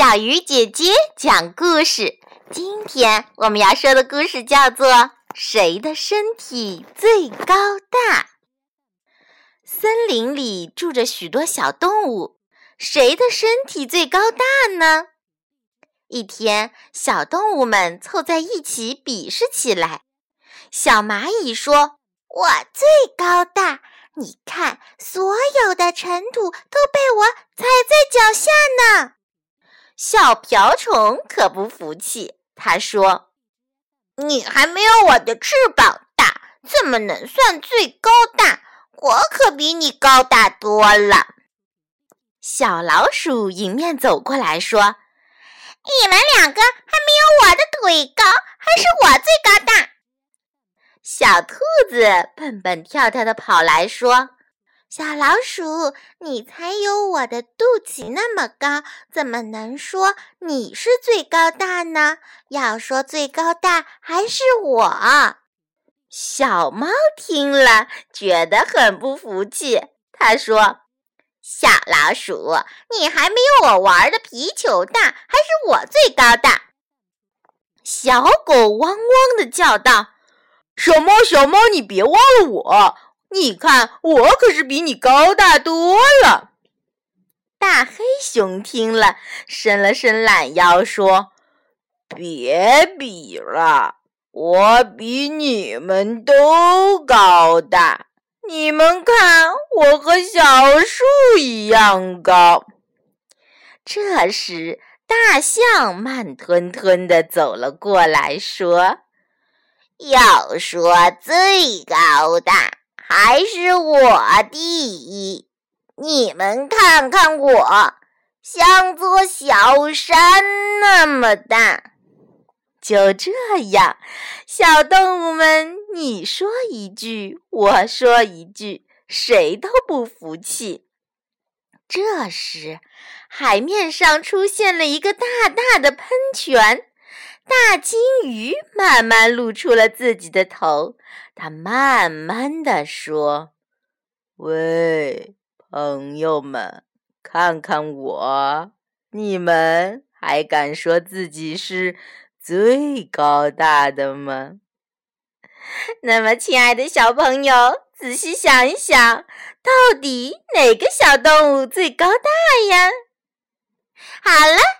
小鱼姐姐讲故事。今天我们要说的故事叫做《谁的身体最高大》。森林里住着许多小动物，谁的身体最高大呢？一天，小动物们凑在一起比试起来。小蚂蚁说：“我最高大，你看，所有的尘土都被我踩在脚下呢。”小瓢虫可不服气，他说：“你还没有我的翅膀大，怎么能算最高大？我可比你高大多了。”小老鼠迎面走过来说：“你们两个还没有我的腿高，还是我最高大。”小兔子蹦蹦跳跳的跑来说。小老鼠，你才有我的肚脐那么高，怎么能说你是最高大呢？要说最高大，还是我。小猫听了，觉得很不服气。他说：“小老鼠，你还没有我玩的皮球大，还是我最高大。”小狗汪汪的叫道：“小猫，小猫，你别忘了我。”你看，我可是比你高大多了。大黑熊听了，伸了伸懒腰，说：“别比了，我比你们都高大。你们看，我和小树一样高。”这时，大象慢吞吞地走了过来，说：“要说最高大。”还是我第一，你们看看我，像座小山那么大。就这样，小动物们你说一句，我说一句，谁都不服气。这时，海面上出现了一个大大的喷泉。大金鱼慢慢露出了自己的头，它慢慢地说：“喂，朋友们，看看我，你们还敢说自己是最高大的吗？”那么，亲爱的小朋友，仔细想一想，到底哪个小动物最高大呀？好了。